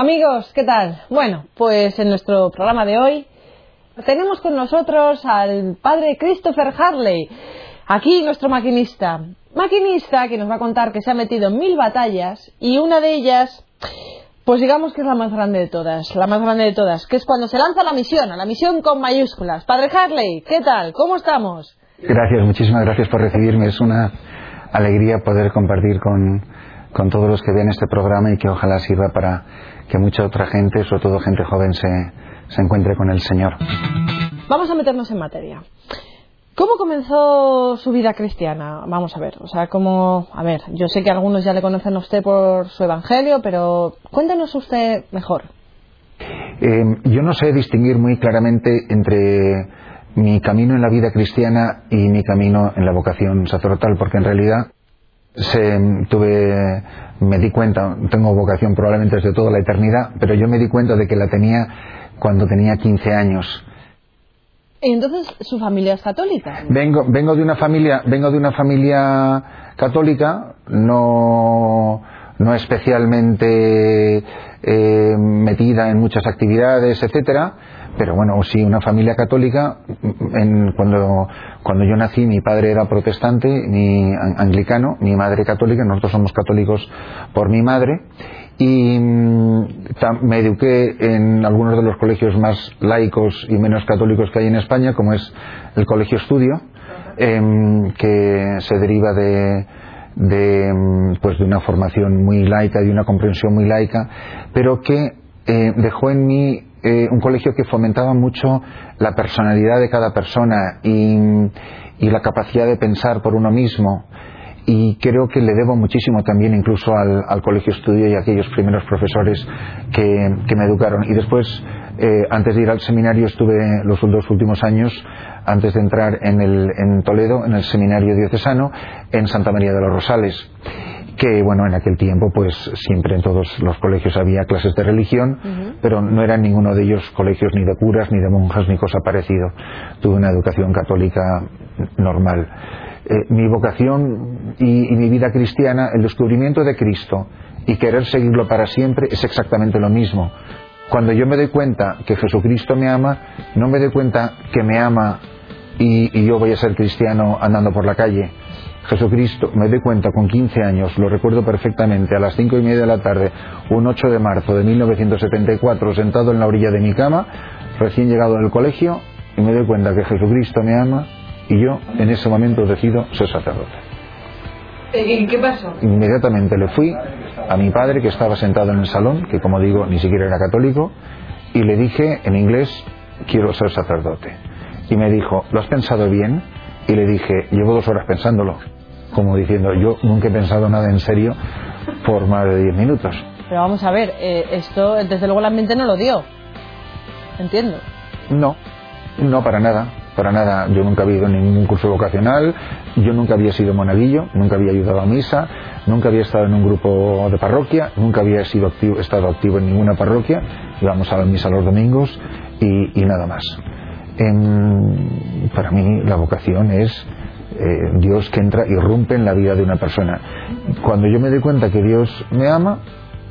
Amigos, ¿qué tal? Bueno, pues en nuestro programa de hoy tenemos con nosotros al padre Christopher Harley, aquí nuestro maquinista. Maquinista que nos va a contar que se ha metido en mil batallas y una de ellas, pues digamos que es la más grande de todas, la más grande de todas, que es cuando se lanza la misión, a la misión con mayúsculas. Padre Harley, ¿qué tal? ¿Cómo estamos? Gracias, muchísimas gracias por recibirme. Es una alegría poder compartir con, con todos los que vean este programa y que ojalá sirva para que mucha otra gente, sobre todo gente joven, se, se encuentre con el Señor. Vamos a meternos en materia. ¿Cómo comenzó su vida cristiana? Vamos a ver, o sea, cómo, a ver, yo sé que algunos ya le conocen a usted por su evangelio, pero cuéntenos usted mejor. Eh, yo no sé distinguir muy claramente entre mi camino en la vida cristiana y mi camino en la vocación sacerdotal, porque en realidad se, tuve, me di cuenta, tengo vocación probablemente desde toda la eternidad, pero yo me di cuenta de que la tenía cuando tenía 15 años. ¿Y entonces su familia es católica? Vengo, vengo de una familia, vengo de una familia católica, no, no especialmente eh, metida en muchas actividades, etcétera, pero bueno, sí, una familia católica. Cuando, cuando yo nací, mi padre era protestante, mi anglicano, mi madre católica, nosotros somos católicos por mi madre. Y mm, me eduqué en algunos de los colegios más laicos y menos católicos que hay en España, como es el Colegio Estudio, em, que se deriva de, de, mm, pues de una formación muy laica, de una comprensión muy laica, pero que eh, dejó en mí eh, un colegio que fomentaba mucho la personalidad de cada persona y, la capacidad de pensar por uno mismo. Y creo que le debo muchísimo también incluso al, colegio estudio y a aquellos primeros profesores que, me educaron. Y después, eh, antes de ir al seminario, estuve los dos últimos años, antes de entrar en, el, en Toledo, en el seminario diocesano, en Santa María de los Rosales que bueno, en aquel tiempo pues siempre en todos los colegios había clases de religión, pero no eran ninguno de ellos colegios ni de curas, ni de monjas, ni cosa parecido. Tuve una educación católica normal. Eh, mi vocación y, mi vida cristiana, el descubrimiento de Cristo y querer seguirlo para siempre es exactamente lo mismo. Cuando yo me doy cuenta que Jesucristo me ama, no me doy cuenta que me ama y yo voy a ser cristiano andando por la calle Jesucristo, me doy cuenta con 15 años, lo recuerdo perfectamente, a las cinco y media de la tarde, un 8 de marzo de 1974, sentado en la orilla de mi cama, recién llegado del colegio, y me doy cuenta que Jesucristo me ama y yo en ese momento decido ser sacerdote. ¿Y qué pasó? Inmediatamente le fui a mi padre que estaba sentado en el salón, que como digo ni siquiera era católico, y le dije en inglés, quiero ser sacerdote. Y me dijo, ¿lo has pensado bien? Y le dije, llevo dos horas pensándolo como diciendo, yo nunca he pensado nada en serio por más de 10 minutos. Pero vamos a ver, eh, esto desde luego la mente no lo dio. Entiendo. No, no para nada, para nada. Yo nunca había ido en ningún curso vocacional, yo nunca había sido monaguillo, nunca había ayudado a misa, nunca había estado en un grupo de parroquia, nunca había sido activo, estado activo en ninguna parroquia, íbamos a la misa los domingos y, nada más. Para mí la vocación es eh, Dios que entra y rompe en la vida de una persona. Cuando yo me doy cuenta que Dios me ama,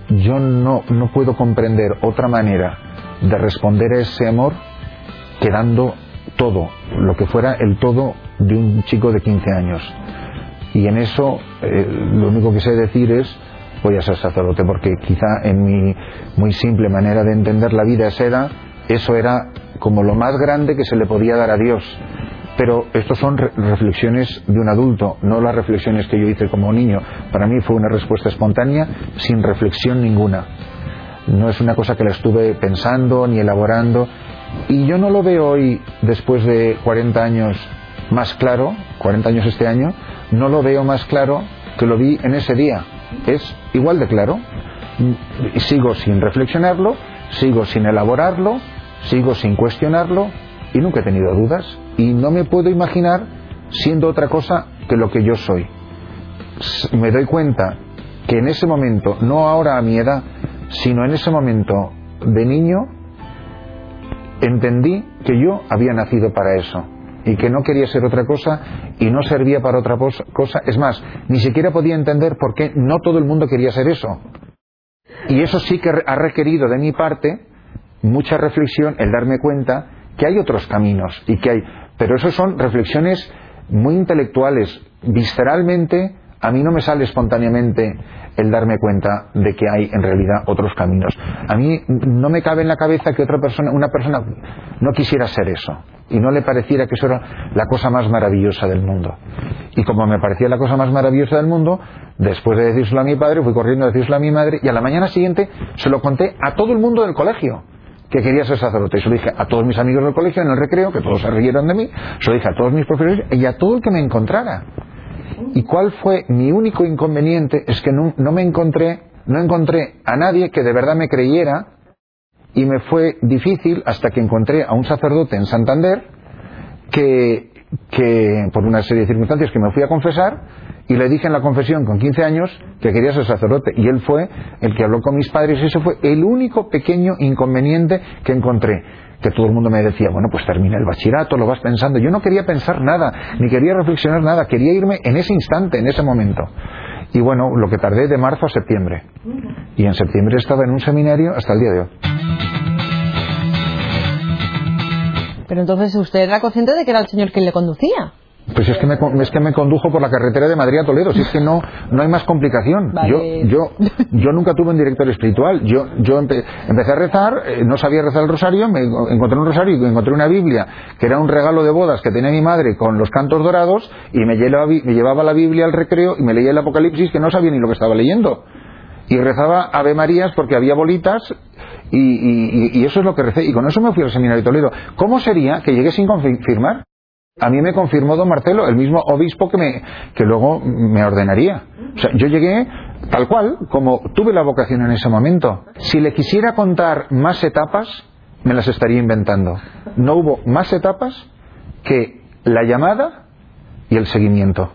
yo no, no puedo comprender otra manera de responder a ese amor que dando todo, lo que fuera el todo de un chico de 15 años. Y en eso eh, lo único que sé decir es voy a ser sacerdote, porque quizá en mi muy simple manera de entender la vida esa edad, eso era como lo más grande que se le podía dar a Dios pero estas son reflexiones de un adulto, no las reflexiones que yo hice como niño. Para mí fue una respuesta espontánea, sin reflexión ninguna. No es una cosa que la estuve pensando ni elaborando. Y yo no lo veo hoy, después de 40 años, más claro, 40 años este año, no lo veo más claro que lo vi en ese día. Es igual de claro. Sigo sin reflexionarlo, sigo sin elaborarlo, sigo sin cuestionarlo y nunca he tenido dudas y no me puedo imaginar siendo otra cosa que lo que yo soy. Me doy cuenta que en ese momento, no ahora a mi edad, sino en ese momento de niño, entendí que yo había nacido para eso y que no quería ser otra cosa y no servía para otra cosa. Es más, ni siquiera podía entender por qué no todo el mundo quería ser eso. Y eso sí que ha requerido de mi parte mucha reflexión, el darme cuenta que hay otros caminos y que hay. Pero eso son reflexiones muy intelectuales. Visceralmente, a mí no me sale espontáneamente el darme cuenta de que hay en realidad otros caminos. A mí no me cabe en la cabeza que otra persona, una persona no quisiera ser eso y no le pareciera que eso era la cosa más maravillosa del mundo. Y como me parecía la cosa más maravillosa del mundo, después de decírselo a mi padre, fui corriendo a decírselo a mi madre y a la mañana siguiente se lo conté a todo el mundo del colegio que quería ser sacerdote. Y se lo dije a todos mis amigos del colegio en el recreo, que todos se rieron de mí, se lo dije a todos mis profesores y a todo el que me encontrara. ¿Y cuál fue mi único inconveniente? Es que no, me encontré, no encontré a nadie que de verdad me creyera y me fue difícil hasta que encontré a un sacerdote en Santander que, que por una serie de circunstancias que me fui a confesar y le dije en la confesión con 15 años que quería ser sacerdote y él fue el que habló con mis padres y ese fue el único pequeño inconveniente que encontré que todo el mundo me decía, bueno, pues termina el bachillerato, lo vas pensando. Yo no quería pensar nada, ni quería reflexionar nada, quería irme en ese instante, en ese momento. Y bueno, lo que tardé de marzo a septiembre. Y en septiembre estaba en un seminario hasta el día de hoy. Pero entonces usted era consciente de que era el Señor quien le conducía. Pues es que, me, es que me condujo por la carretera de Madrid a Toledo, si es que no, no hay más complicación. Yo, yo, yo nunca tuve un director espiritual. Yo, yo empecé a rezar, eh, no sabía rezar el rosario, me encontré un rosario y encontré una Biblia que era un regalo de bodas que tenía mi madre con los cantos dorados y me llevaba, me llevaba la Biblia al recreo y me leía el Apocalipsis que no sabía ni lo que estaba leyendo. Y rezaba Ave Marías porque había bolitas y, y, eso es lo que recé. Y con eso me fui al seminario de Toledo. ¿Cómo sería que llegué sin confirmar? A mí me confirmó don Marcelo, el mismo obispo que, me, que luego me ordenaría. O sea, yo llegué tal cual, como tuve la vocación en ese momento. Si le quisiera contar más etapas, me las estaría inventando. No hubo más etapas que la llamada y el seguimiento.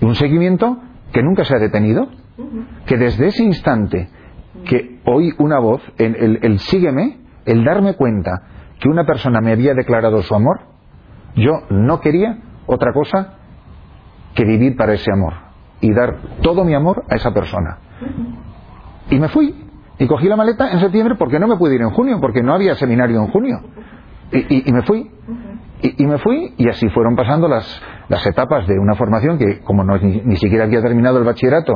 Un seguimiento que nunca se ha detenido, que desde ese instante que oí una voz, el, el sígueme, el darme cuenta que una persona me había declarado su amor, yo no quería otra cosa que vivir para ese amor y dar todo mi amor a esa persona. Y me fui y cogí la maleta en septiembre porque no me pude ir en junio, porque no había seminario en junio. Y, me fui. Y, me fui y así fueron pasando las, las etapas de una formación que, como no, ni, siquiera había terminado el bachillerato,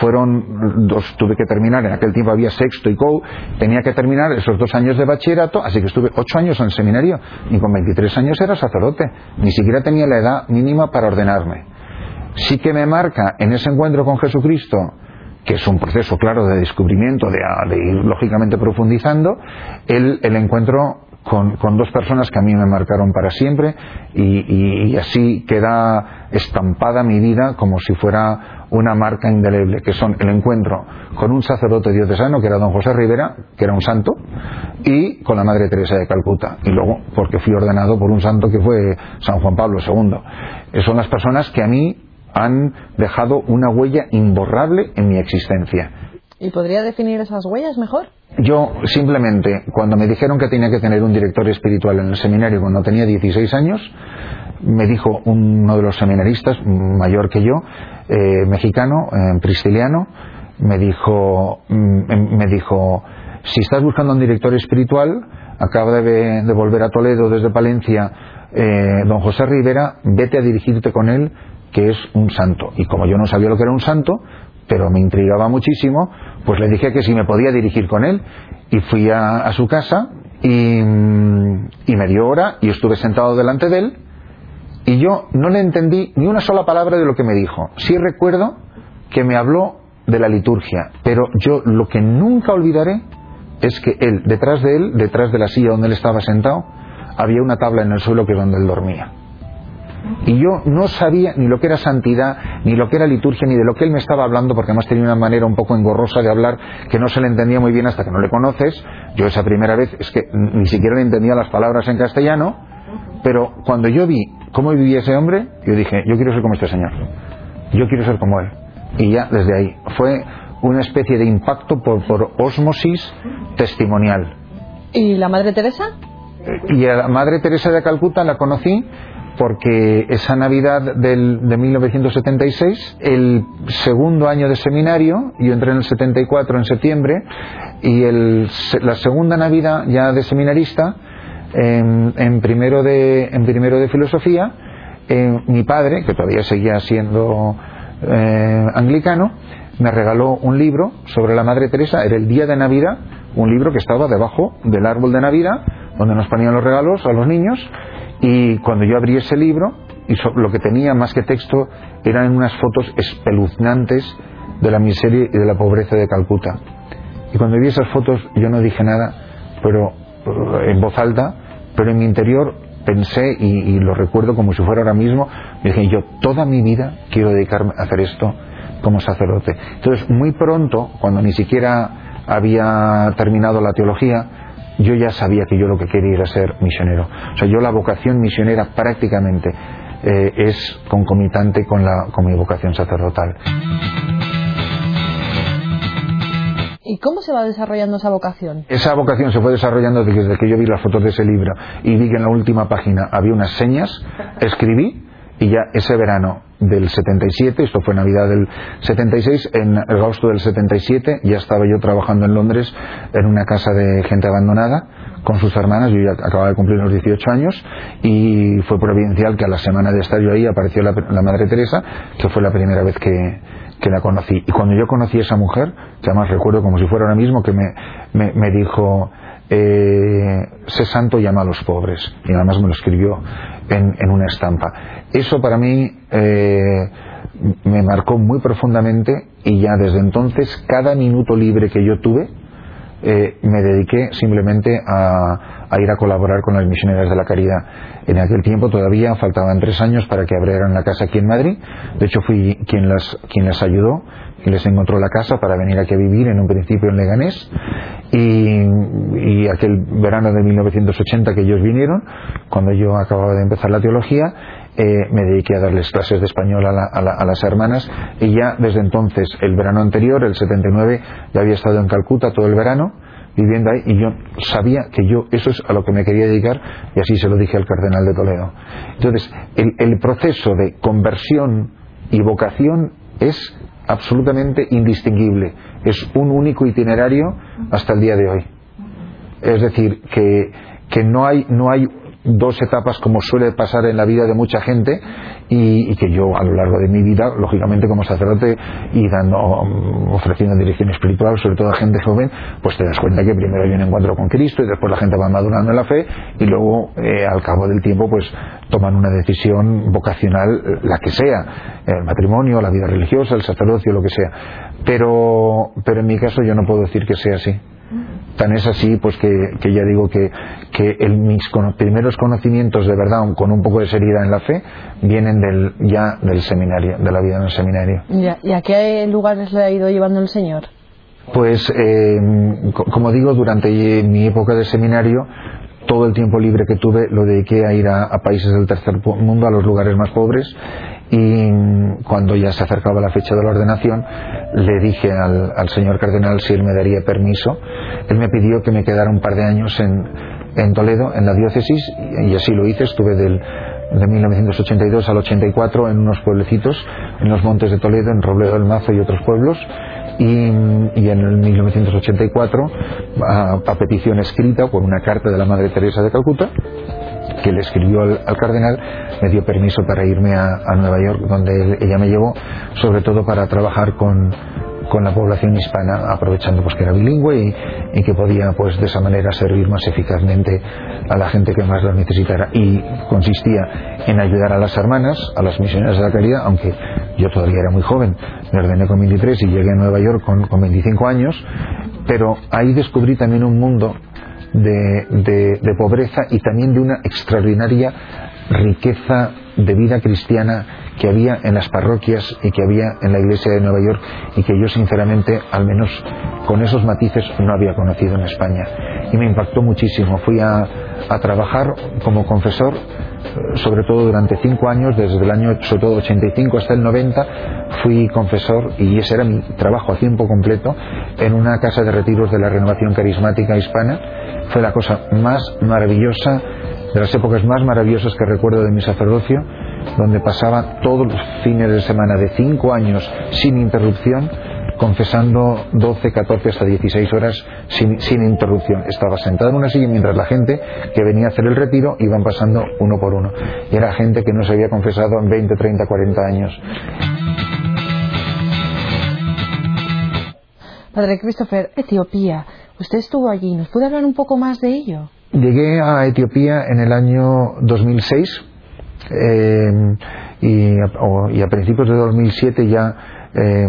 fueron dos, tuve que terminar, en aquel tiempo había sexto y co, tenía que terminar esos dos años de bachillerato, así que estuve ocho años en el seminario y con 23 años era sacerdote, ni siquiera tenía la edad mínima para ordenarme. Sí que me marca en ese encuentro con Jesucristo, que es un proceso claro de descubrimiento, de, ir lógicamente profundizando, el encuentro con, dos personas que a mí me marcaron para siempre y, así queda estampada mi vida como si fuera una marca indeleble, que son el encuentro con un sacerdote diocesano, que era don José Rivera, que era un santo, y con la Madre Teresa de Calcuta. Y luego, porque fui ordenado por un santo que fue San Juan Pablo II. Son las personas que a mí han dejado una huella imborrable en mi existencia. ¿Y podría definir esas huellas mejor? Yo simplemente, cuando me dijeron que tenía que tener un director espiritual en el seminario cuando tenía 16 años, me dijo uno de los seminaristas, mayor que yo, eh, mexicano, eh, pristiliano, me dijo, mm, em, me dijo, si estás buscando un director espiritual, acaba de, de volver a Toledo desde Palencia, eh, don José Rivera, vete a dirigirte con él, que es un santo. Y como yo no sabía lo que era un santo, pero me intrigaba muchísimo, pues le dije que si me podía dirigir con él y fui a, su casa y, me dio hora y estuve sentado delante de él y yo no le entendí ni una sola palabra de lo que me dijo. Sí recuerdo que me habló de la liturgia, pero yo lo que nunca olvidaré es que él, detrás de él, detrás de la silla donde él estaba sentado, había una tabla en el suelo que donde él dormía. Y yo no sabía ni lo que era santidad, ni lo que era liturgia, ni de lo que él me estaba hablando, porque además tenía una manera un poco engorrosa de hablar que no se le entendía muy bien hasta que no le conoces. Yo esa primera vez es que ni siquiera le entendía las palabras en castellano, pero cuando yo vi cómo vivía ese hombre, yo dije, yo quiero ser como este señor. Yo quiero ser como él. Y ya desde ahí fue una especie de impacto por, por osmosis testimonial. ¿Y la Madre Teresa? Y a la Madre Teresa de Calcuta la conocí porque esa Navidad del, de 1976, el segundo año de seminario, yo entré en el 74 en septiembre, y el, la segunda Navidad ya de seminarista, en, primero, de, en primero de filosofía, eh, mi padre, que todavía seguía siendo eh, anglicano, me regaló un libro sobre la Madre Teresa, era el día de Navidad, un libro que estaba debajo del árbol de Navidad, donde nos ponían los regalos a los niños, y cuando yo abrí ese libro, y lo que tenía más que texto eran unas fotos espeluznantes de la miseria y de la pobreza de Calcuta. Y cuando vi esas fotos yo no dije nada, pero eh, en voz alta, pero en mi interior pensé y, lo recuerdo como si fuera ahora mismo, dije yo toda mi vida quiero dedicarme a hacer esto como sacerdote. Entonces muy pronto, cuando ni siquiera había terminado la teología, yo ya sabía que yo lo que quería era ser misionero. O sea, yo la vocación misionera prácticamente eh, es concomitante con, la, con mi vocación sacerdotal. ¿Y cómo se va desarrollando esa vocación? Esa vocación se fue desarrollando desde que yo vi las fotos de ese libro y vi que en la última página había unas señas, escribí y ya ese verano del 77, esto fue Navidad del 76, en agosto del 77 ya estaba yo trabajando en Londres en una casa de gente abandonada con sus hermanas, yo ya acababa de cumplir los 18 años y fue providencial que a la semana de estar yo ahí apareció la, la Madre Teresa, que fue la primera vez que, la conocí. Y cuando yo conocí a esa mujer, que además recuerdo como si fuera ahora mismo, que me, me, dijo, eh, sé santo, llama a los pobres. Y además me lo escribió en, en una estampa. Eso para mí eh, me marcó muy profundamente y ya desde entonces cada minuto libre que yo tuve, eh, me dediqué simplemente a, a, ir a colaborar con las misioneras de la caridad. En aquel tiempo todavía faltaban tres años para que abrieran la casa aquí en Madrid. De hecho, fui quien las, quien las ayudó, quien les encontró la casa para venir aquí a vivir en un principio en Leganés. Y, y aquel verano de 1980 que ellos vinieron, cuando yo acababa de empezar la teología, eh, me dediqué a darles clases de español a, las hermanas y ya desde entonces, el verano anterior, el 79, ya había estado en Calcuta todo el verano viviendo ahí y yo sabía que yo eso es a lo que me quería dedicar y así se lo dije al cardenal de Toledo. Entonces, el proceso de conversión y vocación es absolutamente indistinguible, es un único itinerario hasta el día de hoy. Es decir, que, que no hay, no hay dos etapas como suele pasar en la vida de mucha gente y, que yo a lo largo de mi vida, lógicamente como sacerdote y dando, mm, ofreciendo dirección espiritual, sobre todo a gente joven, pues te das cuenta que primero hay un encuentro con Cristo y después la gente va madurando en la fe y luego eh, al cabo del tiempo pues toman una decisión vocacional, la que sea, el matrimonio, la vida religiosa, el sacerdocio, lo que sea. Pero, pero en mi caso yo no puedo decir que sea así. Tan es así, pues que, ya digo que, que el, mis primeros conocimientos de verdad, con un poco de seriedad en la fe, vienen del, ya del seminario, de la vida en el seminario. ¿Y a qué lugares le ha ido llevando el Señor? Pues, eh, como digo, durante mi época de seminario, todo el tiempo libre que tuve lo dediqué a ir a, a, países del tercer mundo, a los lugares más pobres, y cuando ya se acercaba la fecha de la ordenación le dije al, señor cardenal si él me daría permiso. Él me pidió que me quedara un par de años en, en Toledo, en la diócesis, y así lo hice. Estuve del, de 1982 al 84 en unos pueblecitos, en los montes de Toledo, en Robledo del Mazo y otros pueblos. Y, y en el 1984, a, a petición escrita por una carta de la Madre Teresa de Calcuta, que le escribió al, cardenal, me dio permiso para irme a, Nueva York, donde ella me llevó, sobre todo para trabajar con, con la población hispana, aprovechando pues que era bilingüe y, que podía pues de esa manera servir más eficazmente a la gente que más lo necesitara. Y consistía en ayudar a las hermanas, a las misioneras de la caridad, aunque yo todavía era muy joven, me ordené con 23 y llegué a Nueva York con, con 25 años, pero ahí descubrí también un mundo de, de, pobreza y también de una extraordinaria riqueza de vida cristiana que había en las parroquias y que había en la iglesia de Nueva York y que yo sinceramente, al menos con esos matices, no había conocido en España. Y me impactó muchísimo. Fui a, a trabajar como confesor, sobre todo durante cinco años, desde el año sobre todo 85 hasta el 90, fui confesor y ese era mi trabajo a tiempo completo en una casa de retiros de la renovación carismática hispana. Fue la cosa más maravillosa de las épocas más maravillosas que recuerdo de mi sacerdocio, donde pasaba todos los fines de semana de cinco años sin interrupción, confesando 12, 14 hasta 16 horas sin, sin, interrupción. Estaba sentado en una silla mientras la gente que venía a hacer el retiro iban pasando uno por uno. Y era gente que no se había confesado en 20, 30, 40 años. Padre Christopher, Etiopía, usted estuvo allí, ¿nos puede hablar un poco más de ello? Llegué a Etiopía en el año 2006 eh, y, a, y, a, principios de 2007 ya eh,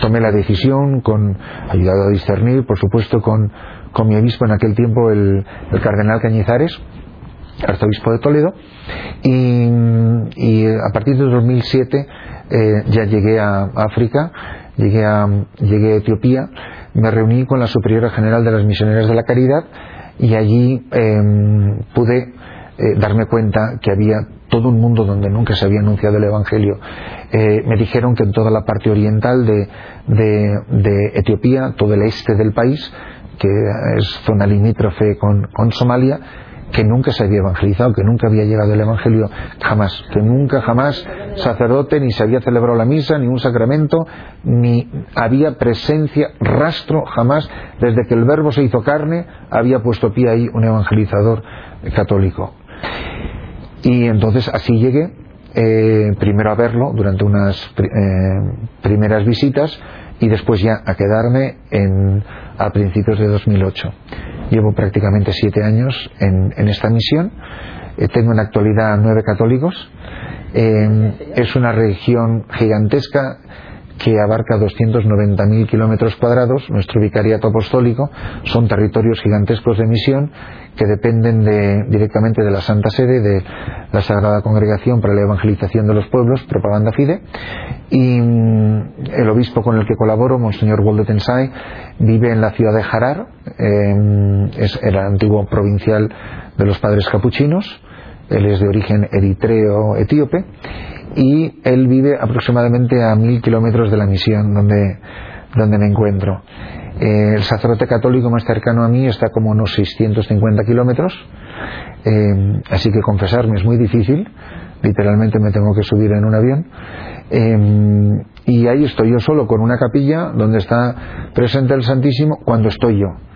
tomé la decisión, con, ayudado a discernir, por supuesto, con, con mi obispo en aquel tiempo, el, el cardenal Cañizares, arzobispo de Toledo, y, a partir de 2007 eh, ya llegué a África, llegué a, llegué a Etiopía, me reuní con la superiora general de las misioneras de la caridad y allí eh, pude eh, darme cuenta que había todo un mundo donde nunca se había anunciado el Evangelio. Eh, me dijeron que en toda la parte oriental de, de, de, Etiopía, todo el este del país, que es zona limítrofe con, con Somalia, que nunca se había evangelizado, que nunca había llegado el Evangelio jamás, que nunca jamás sacerdote ni se había celebrado la misa, ni un sacramento, ni había presencia, rastro jamás, desde que el verbo se hizo carne, había puesto pie ahí un evangelizador católico. Y entonces así llegué, eh, primero a verlo durante unas eh, primeras visitas y después ya a quedarme en, a principios de 2008. Llevo prácticamente siete años en, en esta misión. Eh, tengo en la actualidad nueve católicos. Es una región gigantesca que abarca 290.000 kilómetros cuadrados, nuestro vicariato apostólico, son territorios gigantescos de misión que dependen de, directamente de la Santa Sede, de la Sagrada Congregación para la Evangelización de los Pueblos, Propaganda Fide, y mm, el obispo con el que colaboro, Monseñor Tensai, vive en la ciudad de Harar, eh, es el antiguo provincial de los padres capuchinos, él es de origen eritreo-etíope, y él vive aproximadamente a mil kilómetros de la misión donde, donde me encuentro. Eh, el sacerdote católico más cercano a mí está como unos 650 kilómetros, eh, así que confesarme es muy difícil, literalmente me tengo que subir en un avión. Eh, y ahí estoy yo solo con una capilla donde está presente el Santísimo cuando estoy yo.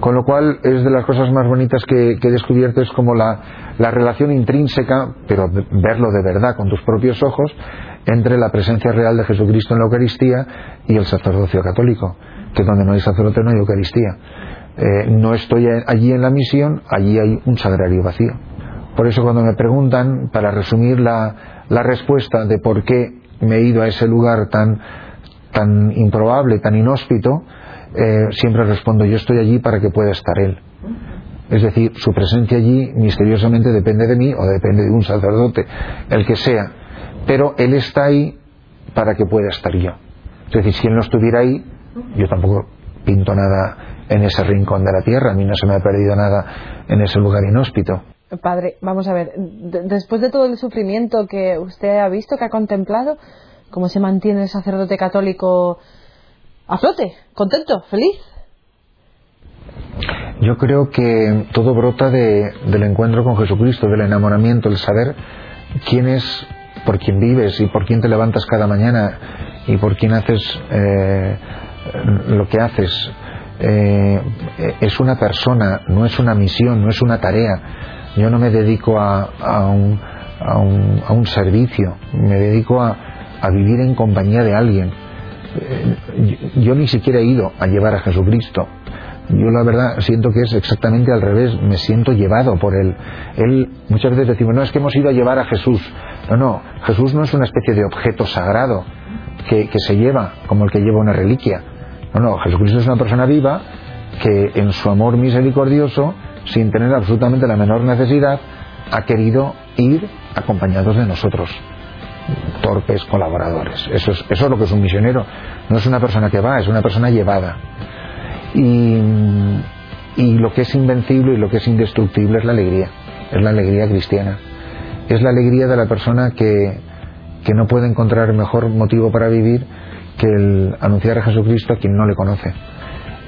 Con lo cual es de las cosas más bonitas que, que he descubierto es como la, la, relación intrínseca, pero verlo de verdad con tus propios ojos, entre la presencia real de Jesucristo en la Eucaristía y el sacerdocio católico, que donde no hay sacerdote no hay Eucaristía. Eh, no estoy allí en la misión, allí hay un sagrario vacío. Por eso cuando me preguntan, para resumir la, la respuesta de por qué me he ido a ese lugar tan, tan improbable, tan inhóspito, eh, siempre respondo, yo estoy allí para que pueda estar Él. Es decir, su presencia allí misteriosamente depende de mí o depende de un sacerdote, el que sea. Pero Él está ahí para que pueda estar yo. Es decir, si Él no estuviera ahí, yo tampoco pinto nada en ese rincón de la tierra, a mí no se me ha perdido nada en ese lugar inhóspito. Padre, vamos a ver, después de todo el sufrimiento que usted ha visto, que ha contemplado, ¿cómo se mantiene el sacerdote católico a flote, contento, feliz. Yo creo que todo brota de, del encuentro con Jesucristo, del enamoramiento, el saber quién es, por quién vives y por quién te levantas cada mañana y por quién haces eh, lo que haces. Eh, es una persona, no es una misión, no es una tarea. Yo no me dedico a, un, a, un, a un, servicio, me dedico a vivir en compañía de alguien yo ni siquiera he ido a llevar a Jesucristo. Yo la verdad siento que es exactamente al revés, me siento llevado por él. Él muchas veces decimos, no es que hemos ido a llevar a Jesús. No, no, Jesús no es una especie de objeto sagrado que, que se lleva como el que lleva una reliquia. No, no, Jesucristo es una persona viva que en su amor misericordioso, sin tener absolutamente la menor necesidad, ha querido ir acompañados de nosotros torpes colaboradores. Eso es, eso es lo que es un misionero. No es una persona que va, es una persona llevada. Y, y lo que es invencible y lo que es indestructible es la alegría. Es la alegría cristiana. Es la alegría de la persona que, que no puede encontrar mejor motivo para vivir que el anunciar a Jesucristo a quien no le conoce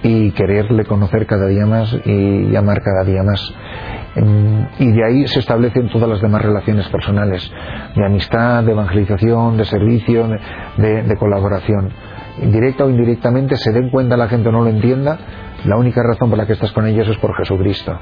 y quererle conocer cada día más y amar cada día más. Y de ahí se establecen todas las demás relaciones personales, de amistad, de evangelización, de servicio, de, colaboración. Directa o indirectamente, se den cuenta la gente o no lo entienda, la única razón por la que estás con ellos es por Jesucristo.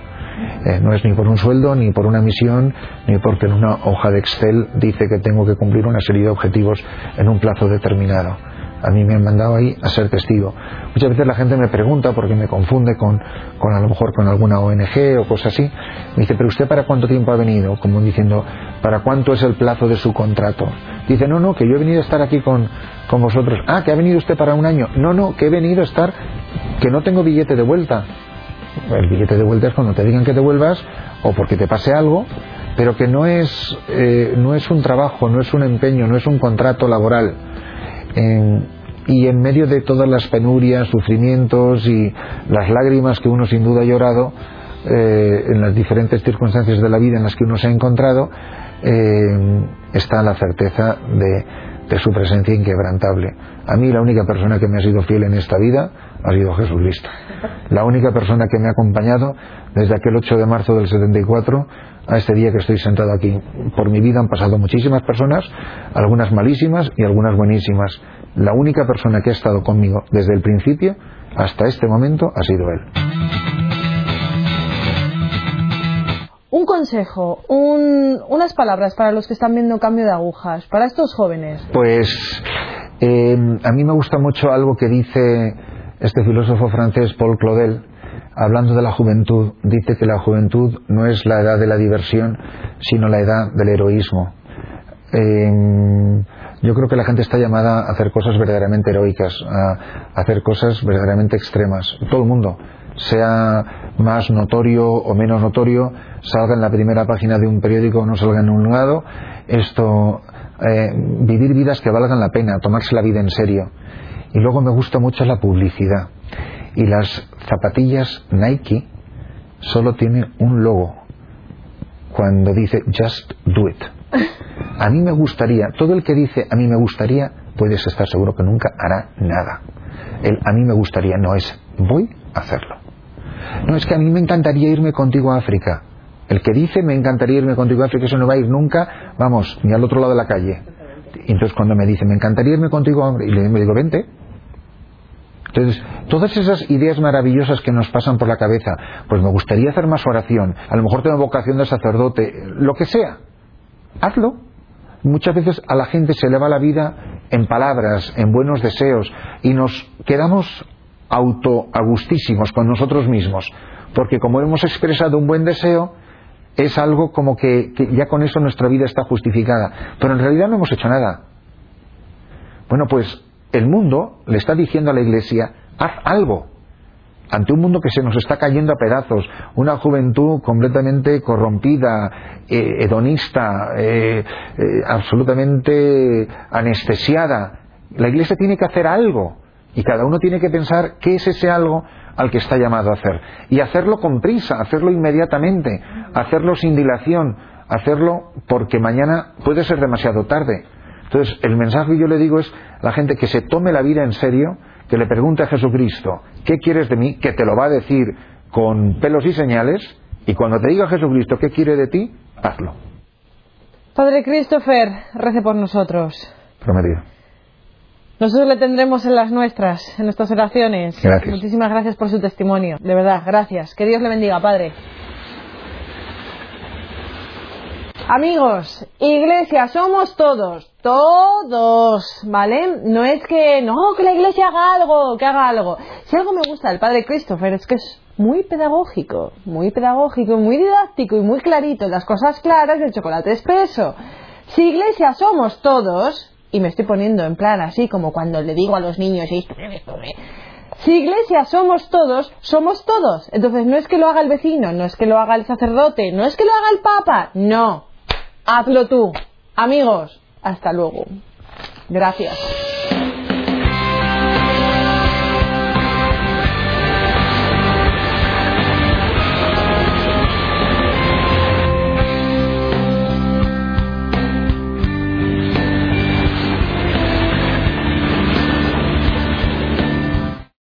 Eh, no es ni por un sueldo, ni por una misión, ni porque en una hoja de Excel dice que tengo que cumplir una serie de objetivos en un plazo determinado. A mí me han mandado ahí a ser testigo. Muchas veces la gente me pregunta, porque me confunde con, con a lo mejor con alguna ONG o cosas así, me dice, pero usted para cuánto tiempo ha venido? Como diciendo, ¿para cuánto es el plazo de su contrato? Dice, no, no, que yo he venido a estar aquí con, con vosotros. Ah, que ha venido usted para un año. No, no, que he venido a estar, que no tengo billete de vuelta. El billete de vuelta es cuando te digan que te vuelvas o porque te pase algo, pero que no es, eh, no es un trabajo, no es un empeño, no es un contrato laboral y en medio de todas las penurias, sufrimientos y las lágrimas que uno sin duda ha llorado eh, en las diferentes circunstancias de la vida en las que uno se ha encontrado, eh, está la certeza de, de su presencia inquebrantable. A mí la única persona que me ha sido fiel en esta vida ha sido Jesucristo. La única persona que me ha acompañado desde aquel 8 de marzo del 74 a este día que estoy sentado aquí. Por mi vida han pasado muchísimas personas, algunas malísimas y algunas buenísimas. La única persona que ha estado conmigo desde el principio hasta este momento ha sido él. Un consejo, unas palabras para los que están viendo cambio de agujas, para estos jóvenes. Pues eh, a mí me gusta mucho algo que dice este filósofo francés Paul Claudel, hablando de la juventud, dice que la juventud no es la edad de la diversión, sino la edad del heroísmo. Em, yo creo que la gente está llamada a hacer cosas verdaderamente heroicas, a hacer cosas verdaderamente extremas. Todo el mundo, sea más notorio o menos notorio, salga en la primera página de un periódico o no salga en un lado, esto, eh, vivir vidas que valgan la pena, tomarse la vida en serio. Y luego me gusta mucho la publicidad y las zapatillas Nike solo tienen un logo cuando dice just do it. A mí me gustaría, todo el que dice a mí me gustaría, puedes estar seguro que nunca hará nada. El a mí me gustaría no es voy a hacerlo. No es que a mí me encantaría irme contigo a África. El que dice me encantaría irme contigo a África, eso no va a ir nunca, vamos, ni al otro lado de la calle. Entonces cuando me dice me encantaría irme contigo a África, y le digo vente, entonces, todas esas ideas maravillosas que nos pasan por la cabeza, pues me gustaría hacer más oración, a lo mejor tengo vocación de sacerdote, lo que sea, hazlo. Muchas veces a la gente se le va la vida en palabras, en buenos deseos, y nos quedamos autoagustísimos con nosotros mismos, porque como hemos expresado un buen deseo, es algo como que, que ya con eso nuestra vida está justificada, pero en realidad no hemos hecho nada. Bueno, pues el mundo le está diciendo a la Iglesia, haz algo ante un mundo que se nos está cayendo a pedazos, una juventud completamente corrompida, eh, hedonista, eh, eh, absolutamente anestesiada. La Iglesia tiene que hacer algo y cada uno tiene que pensar qué es ese algo al que está llamado a hacer. Y hacerlo con prisa, hacerlo inmediatamente, hacerlo sin dilación, hacerlo porque mañana puede ser demasiado tarde. Entonces, el mensaje que yo le digo es a la gente que se tome la vida en serio, que le pregunte a Jesucristo, ¿qué quieres de mí? Que te lo va a decir con pelos y señales, y cuando te diga Jesucristo qué quiere de ti, hazlo. Padre Christopher, rece por nosotros. Prometido. Nosotros le tendremos en las nuestras, en nuestras oraciones. Gracias. Muchísimas gracias por su testimonio. De verdad, gracias. Que Dios le bendiga, Padre. Amigos, iglesia, somos todos, todos, ¿vale? No es que, no, que la iglesia haga algo, que haga algo. Si algo me gusta del padre Christopher es que es muy pedagógico, muy pedagógico, muy didáctico y muy clarito, las cosas claras del chocolate espeso. Si iglesia somos todos, y me estoy poniendo en plan así como cuando le digo a los niños, si iglesia somos todos, somos todos. Entonces no es que lo haga el vecino, no es que lo haga el sacerdote, no es que lo haga el papa, no. Hazlo tú. Amigos, hasta luego. Gracias.